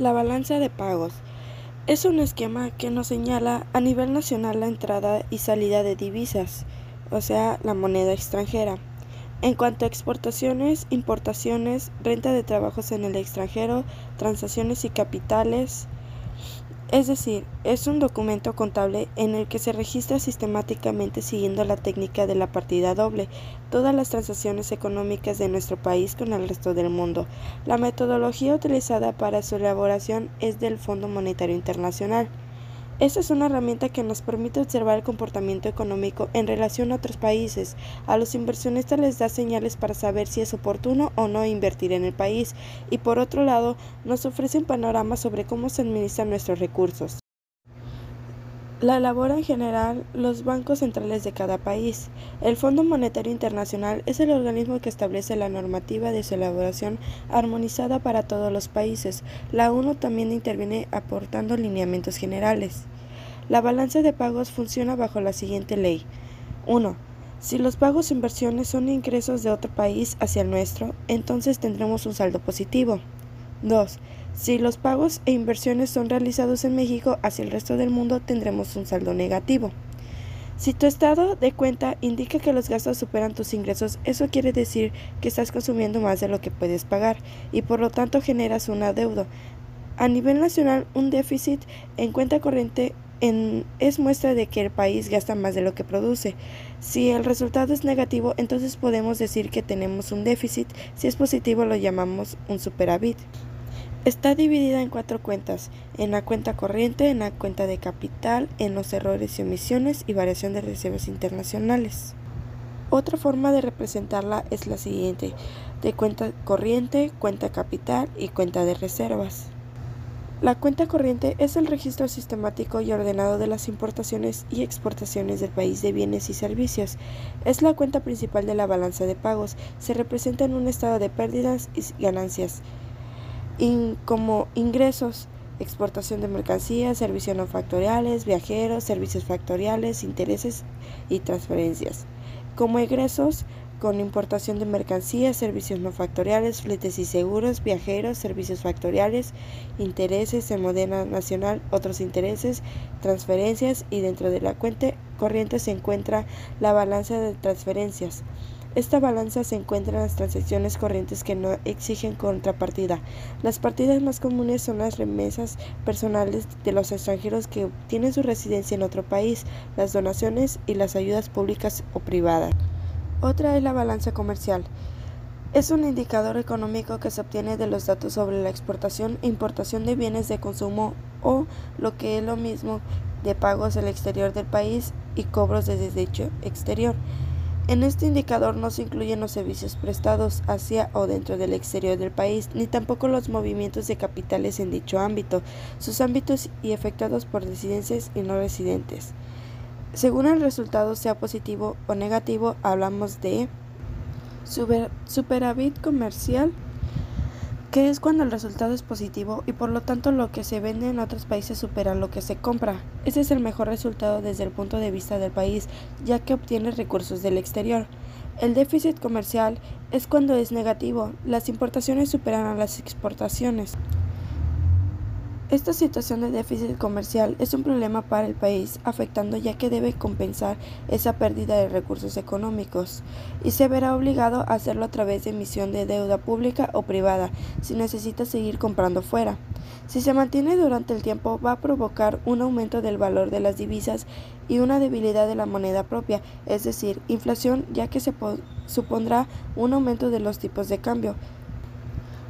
La balanza de pagos es un esquema que nos señala a nivel nacional la entrada y salida de divisas, o sea, la moneda extranjera. En cuanto a exportaciones, importaciones, renta de trabajos en el extranjero, transacciones y capitales, es decir, es un documento contable en el que se registra sistemáticamente siguiendo la técnica de la partida doble todas las transacciones económicas de nuestro país con el resto del mundo. La metodología utilizada para su elaboración es del Fondo Monetario Internacional. Esta es una herramienta que nos permite observar el comportamiento económico en relación a otros países. A los inversionistas les da señales para saber si es oportuno o no invertir en el país y por otro lado nos ofrece un panorama sobre cómo se administran nuestros recursos. La elaboran en general los bancos centrales de cada país. El Fondo Monetario Internacional es el organismo que establece la normativa de su elaboración armonizada para todos los países. La ONU también interviene aportando lineamientos generales. La balanza de pagos funciona bajo la siguiente ley. 1. Si los pagos e inversiones son ingresos de otro país hacia el nuestro, entonces tendremos un saldo positivo. 2. Si los pagos e inversiones son realizados en México hacia el resto del mundo, tendremos un saldo negativo. Si tu estado de cuenta indica que los gastos superan tus ingresos, eso quiere decir que estás consumiendo más de lo que puedes pagar y por lo tanto generas una deuda. A nivel nacional, un déficit en cuenta corriente es muestra de que el país gasta más de lo que produce. Si el resultado es negativo, entonces podemos decir que tenemos un déficit. Si es positivo, lo llamamos un superávit. Está dividida en cuatro cuentas, en la cuenta corriente, en la cuenta de capital, en los errores y omisiones y variación de reservas internacionales. Otra forma de representarla es la siguiente, de cuenta corriente, cuenta capital y cuenta de reservas. La cuenta corriente es el registro sistemático y ordenado de las importaciones y exportaciones del país de bienes y servicios. Es la cuenta principal de la balanza de pagos. Se representa en un estado de pérdidas y ganancias, como ingresos, exportación de mercancías, servicios no factoriales, viajeros, servicios factoriales, intereses y transferencias. Como egresos, con importación de mercancías, servicios no factoriales, fletes y seguros, viajeros, servicios factoriales, intereses en moneda nacional, otros intereses, transferencias y dentro de la cuenta corriente se encuentra la balanza de transferencias. Esta balanza se encuentra en las transacciones corrientes que no exigen contrapartida. Las partidas más comunes son las remesas personales de los extranjeros que tienen su residencia en otro país, las donaciones y las ayudas públicas o privadas. Otra es la balanza comercial. Es un indicador económico que se obtiene de los datos sobre la exportación e importación de bienes de consumo o, lo que es lo mismo, de pagos al exterior del país y cobros desde dicho exterior. En este indicador no se incluyen los servicios prestados hacia o dentro del exterior del país, ni tampoco los movimientos de capitales en dicho ámbito, sus ámbitos y efectuados por residentes y no residentes. Según el resultado sea positivo o negativo, hablamos de superávit comercial, que es cuando el resultado es positivo y por lo tanto lo que se vende en otros países supera lo que se compra. Ese es el mejor resultado desde el punto de vista del país, ya que obtiene recursos del exterior. El déficit comercial es cuando es negativo, las importaciones superan a las exportaciones. Esta situación de déficit comercial es un problema para el país, afectando ya que debe compensar esa pérdida de recursos económicos y se verá obligado a hacerlo a través de emisión de deuda pública o privada si necesita seguir comprando fuera. Si se mantiene durante el tiempo va a provocar un aumento del valor de las divisas y una debilidad de la moneda propia, es decir, inflación ya que se supondrá un aumento de los tipos de cambio.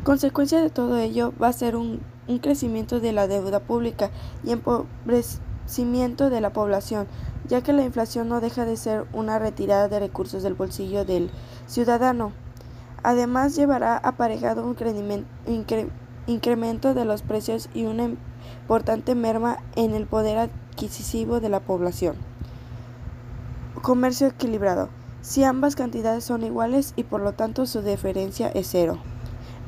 Consecuencia de todo ello va a ser un un crecimiento de la deuda pública y empobrecimiento de la población, ya que la inflación no deja de ser una retirada de recursos del bolsillo del ciudadano. Además, llevará aparejado un incremento de los precios y una importante merma en el poder adquisitivo de la población. Comercio equilibrado. Si ambas cantidades son iguales y por lo tanto su diferencia es cero.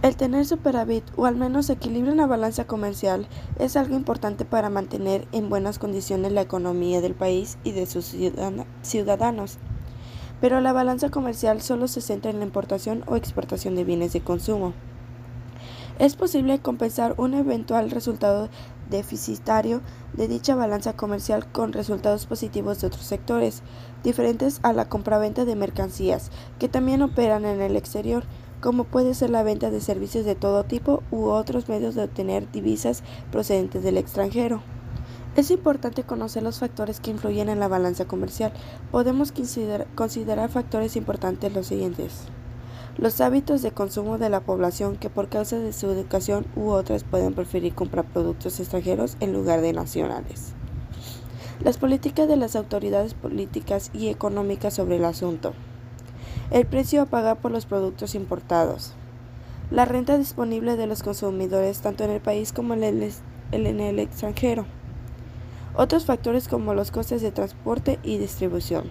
El tener superávit o al menos equilibrio en la balanza comercial es algo importante para mantener en buenas condiciones la economía del país y de sus ciudadanos. Pero la balanza comercial solo se centra en la importación o exportación de bienes de consumo. Es posible compensar un eventual resultado deficitario de dicha balanza comercial con resultados positivos de otros sectores, diferentes a la compraventa de mercancías, que también operan en el exterior, como puede ser la venta de servicios de todo tipo u otros medios de obtener divisas procedentes del extranjero. Es importante conocer los factores que influyen en la balanza comercial. Podemos considerar, factores importantes los siguientes. Los hábitos de consumo de la población que por causa de su educación u otras pueden preferir comprar productos extranjeros en lugar de nacionales. Las políticas de las autoridades políticas y económicas sobre el asunto. El precio a pagar por los productos importados. La renta disponible de los consumidores tanto en el país como en el extranjero. Otros factores como los costes de transporte y distribución.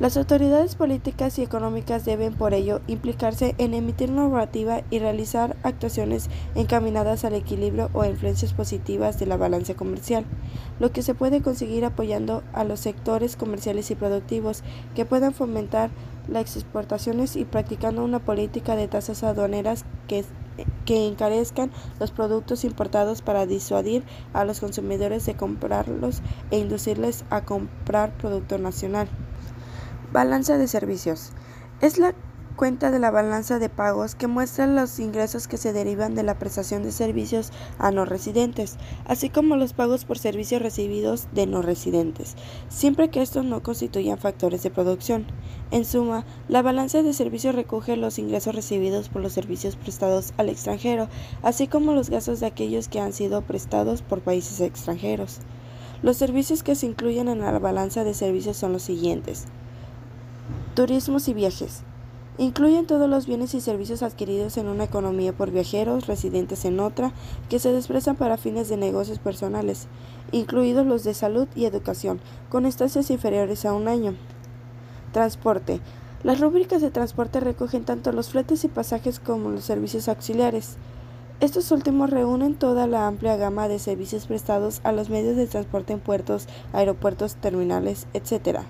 Las autoridades políticas y económicas deben, por ello, implicarse en emitir normativa y realizar actuaciones encaminadas al equilibrio o influencias positivas de la balanza comercial, lo que se puede conseguir apoyando a los sectores comerciales y productivos que puedan fomentar las exportaciones y practicando una política de tasas aduaneras que, que encarezcan los productos importados para disuadir a los consumidores de comprarlos e inducirles a comprar producto nacional. Balanza de servicios. Es la cuenta de la balanza de pagos que muestra los ingresos que se derivan de la prestación de servicios a no residentes, así como los pagos por servicios recibidos de no residentes, siempre que estos no constituyan factores de producción. En suma, la balanza de servicios recoge los ingresos recibidos por los servicios prestados al extranjero, así como los gastos de aquellos que han sido prestados por países extranjeros. Los servicios que se incluyen en la balanza de servicios son los siguientes. Turismos y viajes. Incluyen todos los bienes y servicios adquiridos en una economía por viajeros residentes en otra que se desprezan para fines de negocios personales, incluidos los de salud y educación, con estancias inferiores a un año. Transporte. Las rúbricas de transporte recogen tanto los fletes y pasajes como los servicios auxiliares. Estos últimos reúnen toda la amplia gama de servicios prestados a los medios de transporte en puertos, aeropuertos, terminales, etc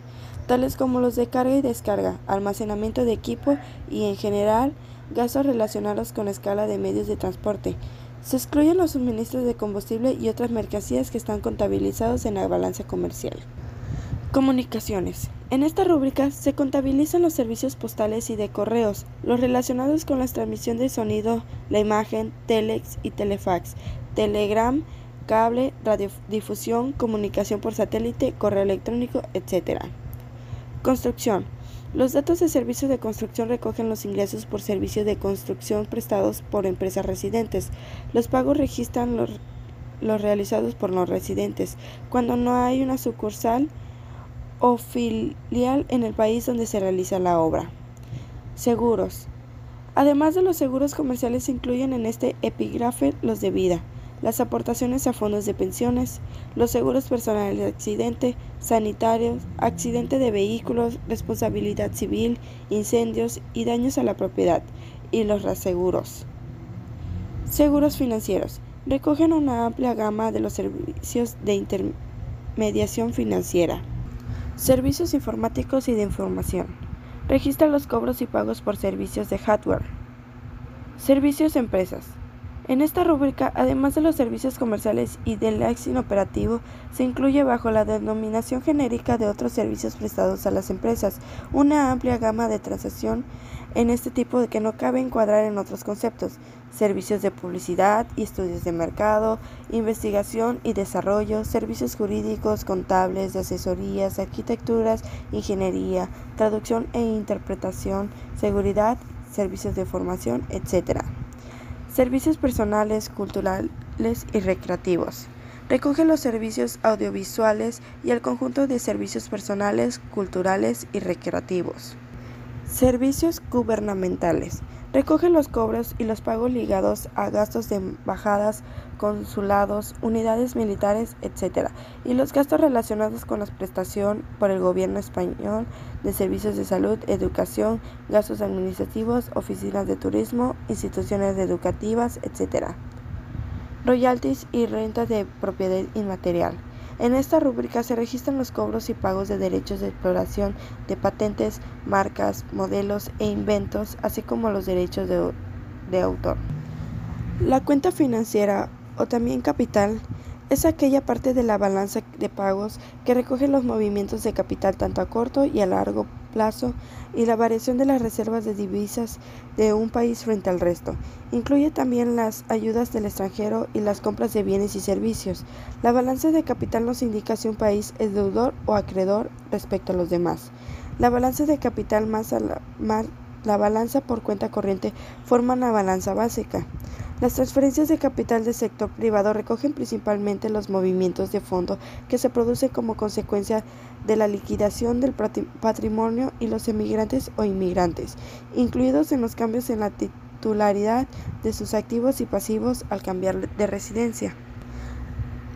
tales como los de carga y descarga, almacenamiento de equipo y, en general, gastos relacionados con escala de medios de transporte. Se excluyen los suministros de combustible y otras mercancías que están contabilizados en la balanza comercial. Comunicaciones. En esta rúbrica se contabilizan los servicios postales y de correos, los relacionados con la transmisión de sonido, la imagen, telex y telefax, telegram, cable, radiodifusión, comunicación por satélite, correo electrónico, etc. Construcción. Los datos de servicios de construcción recogen los ingresos por servicios de construcción prestados por empresas residentes. Los pagos registran los, los realizados por los residentes cuando no hay una sucursal o filial en el país donde se realiza la obra. Seguros. Además de los seguros comerciales se incluyen en este epígrafe los de vida las aportaciones a fondos de pensiones, los seguros personales de accidente, sanitarios, accidente de vehículos, responsabilidad civil, incendios y daños a la propiedad, y los reaseguros. Seguros financieros. Recogen una amplia gama de los servicios de intermediación financiera. Servicios informáticos y de información. Registra los cobros y pagos por servicios de hardware. Servicios empresas en esta rúbrica, además de los servicios comerciales y del acción operativo, se incluye bajo la denominación genérica de otros servicios prestados a las empresas una amplia gama de transacción en este tipo de que no cabe encuadrar en otros conceptos, servicios de publicidad y estudios de mercado, investigación y desarrollo, servicios jurídicos, contables, de asesorías, arquitecturas, ingeniería, traducción e interpretación, seguridad, servicios de formación, etc. Servicios personales, culturales y recreativos. Recoge los servicios audiovisuales y el conjunto de servicios personales, culturales y recreativos. Servicios gubernamentales. Recoge los cobros y los pagos ligados a gastos de embajadas, consulados, unidades militares, etc. y los gastos relacionados con la prestación por el gobierno español de servicios de salud, educación, gastos administrativos, oficinas de turismo, instituciones educativas, etc. Royalties y renta de propiedad inmaterial. En esta rúbrica se registran los cobros y pagos de derechos de exploración de patentes, marcas, modelos e inventos, así como los derechos de, autor. La cuenta financiera, o también capital, es aquella parte de la balanza de pagos que recoge los movimientos de capital tanto a corto y a largo plazo y la variación de las reservas de divisas de un país frente al resto. Incluye también las ayudas del extranjero y las compras de bienes y servicios. La balanza de capital nos indica si un país es deudor o acreedor respecto a los demás. La balanza de capital más, la, la balanza por cuenta corriente forman la balanza básica. Las transferencias de capital del sector privado recogen principalmente los movimientos de fondo que se producen como consecuencia de la liquidación del patrimonio y los emigrantes o inmigrantes, incluidos en los cambios en la titularidad de sus activos y pasivos al cambiar de residencia.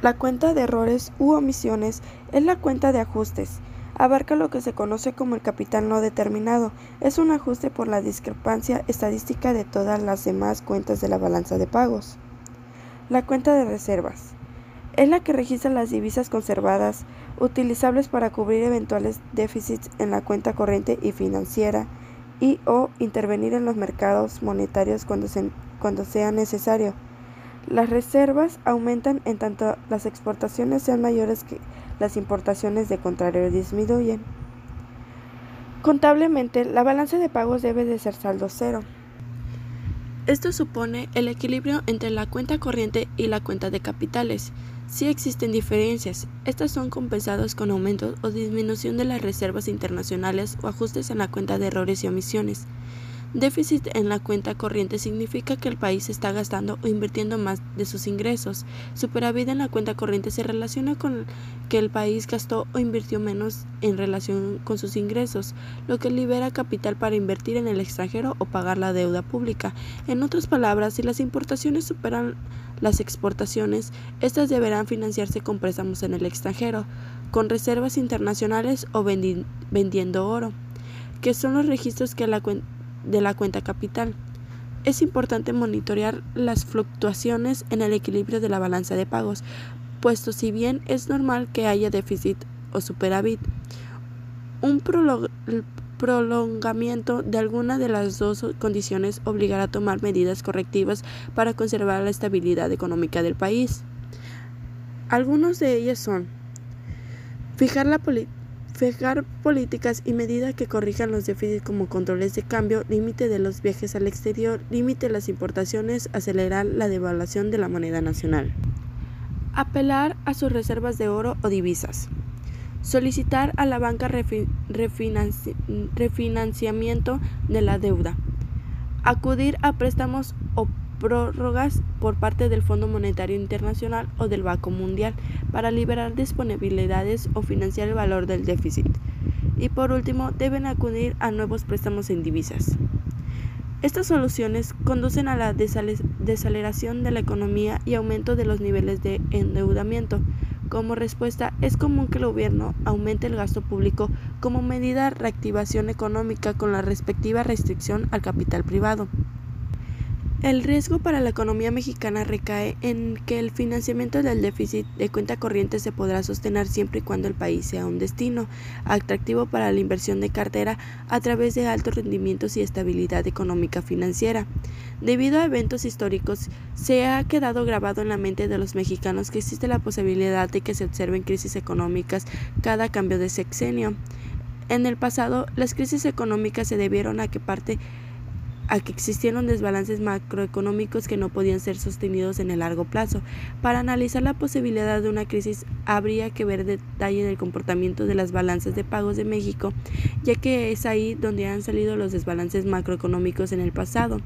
La cuenta de errores u omisiones es la cuenta de ajustes abarca lo que se conoce como el capital no determinado. Es un ajuste por la discrepancia estadística de todas las demás cuentas de la balanza de pagos. La cuenta de reservas es la que registra las divisas conservadas utilizables para cubrir eventuales déficits en la cuenta corriente y financiera y o intervenir en los mercados monetarios cuando, cuando sea necesario. Las reservas aumentan en tanto las exportaciones sean mayores que las importaciones de contrario disminuyen. Contablemente, la balanza de pagos debe de ser saldo cero. Esto supone el equilibrio entre la cuenta corriente y la cuenta de capitales. Si existen diferencias, estas son compensadas con aumentos o disminución de las reservas internacionales o ajustes en la cuenta de errores y omisiones. Déficit en la cuenta corriente significa que el país está gastando o invirtiendo más de sus ingresos. Superávit en la cuenta corriente se relaciona con que el país gastó o invirtió menos en relación con sus ingresos, lo que libera capital para invertir en el extranjero o pagar la deuda pública. En otras palabras, si las importaciones superan las exportaciones, estas deberán financiarse con préstamos en el extranjero, con reservas internacionales o vendiendo oro, que son los registros que la cuenta de la cuenta capital. Es importante monitorear las fluctuaciones en el equilibrio de la balanza de pagos, puesto si bien es normal que haya déficit o superávit, un prolongamiento de alguna de las dos condiciones obligará a tomar medidas correctivas para conservar la estabilidad económica del país. Algunos de ellas son fijar la política Fijar políticas y medidas que corrijan los déficits como controles de cambio, límite de los viajes al exterior, límite de las importaciones, acelerar la devaluación de la moneda nacional. Apelar a sus reservas de oro o divisas. Solicitar a la banca refinanciamiento de la deuda. Acudir a préstamos o prórrogas por parte del Fondo Monetario Internacional o del Banco Mundial para liberar disponibilidades o financiar el valor del déficit. Y por último, deben acudir a nuevos préstamos en divisas. Estas soluciones conducen a la desaceleración de la economía y aumento de los niveles de endeudamiento. Como respuesta, es común que el gobierno aumente el gasto público como medida de reactivación económica con la respectiva restricción al capital privado. El riesgo para la economía mexicana recae en que el financiamiento del déficit de cuenta corriente se podrá sostener siempre y cuando el país sea un destino atractivo para la inversión de cartera a través de altos rendimientos y estabilidad económica financiera. Debido a eventos históricos, se ha quedado grabado en la mente de los mexicanos que existe la posibilidad de que se observen crisis económicas cada cambio de sexenio. En el pasado, las crisis económicas se debieron a que parte a que existieron desbalances macroeconómicos que no podían ser sostenidos en el largo plazo. Para analizar la posibilidad de una crisis habría que ver detalle del comportamiento de las balanzas de pagos de México, ya que es ahí donde han salido los desbalances macroeconómicos en el pasado.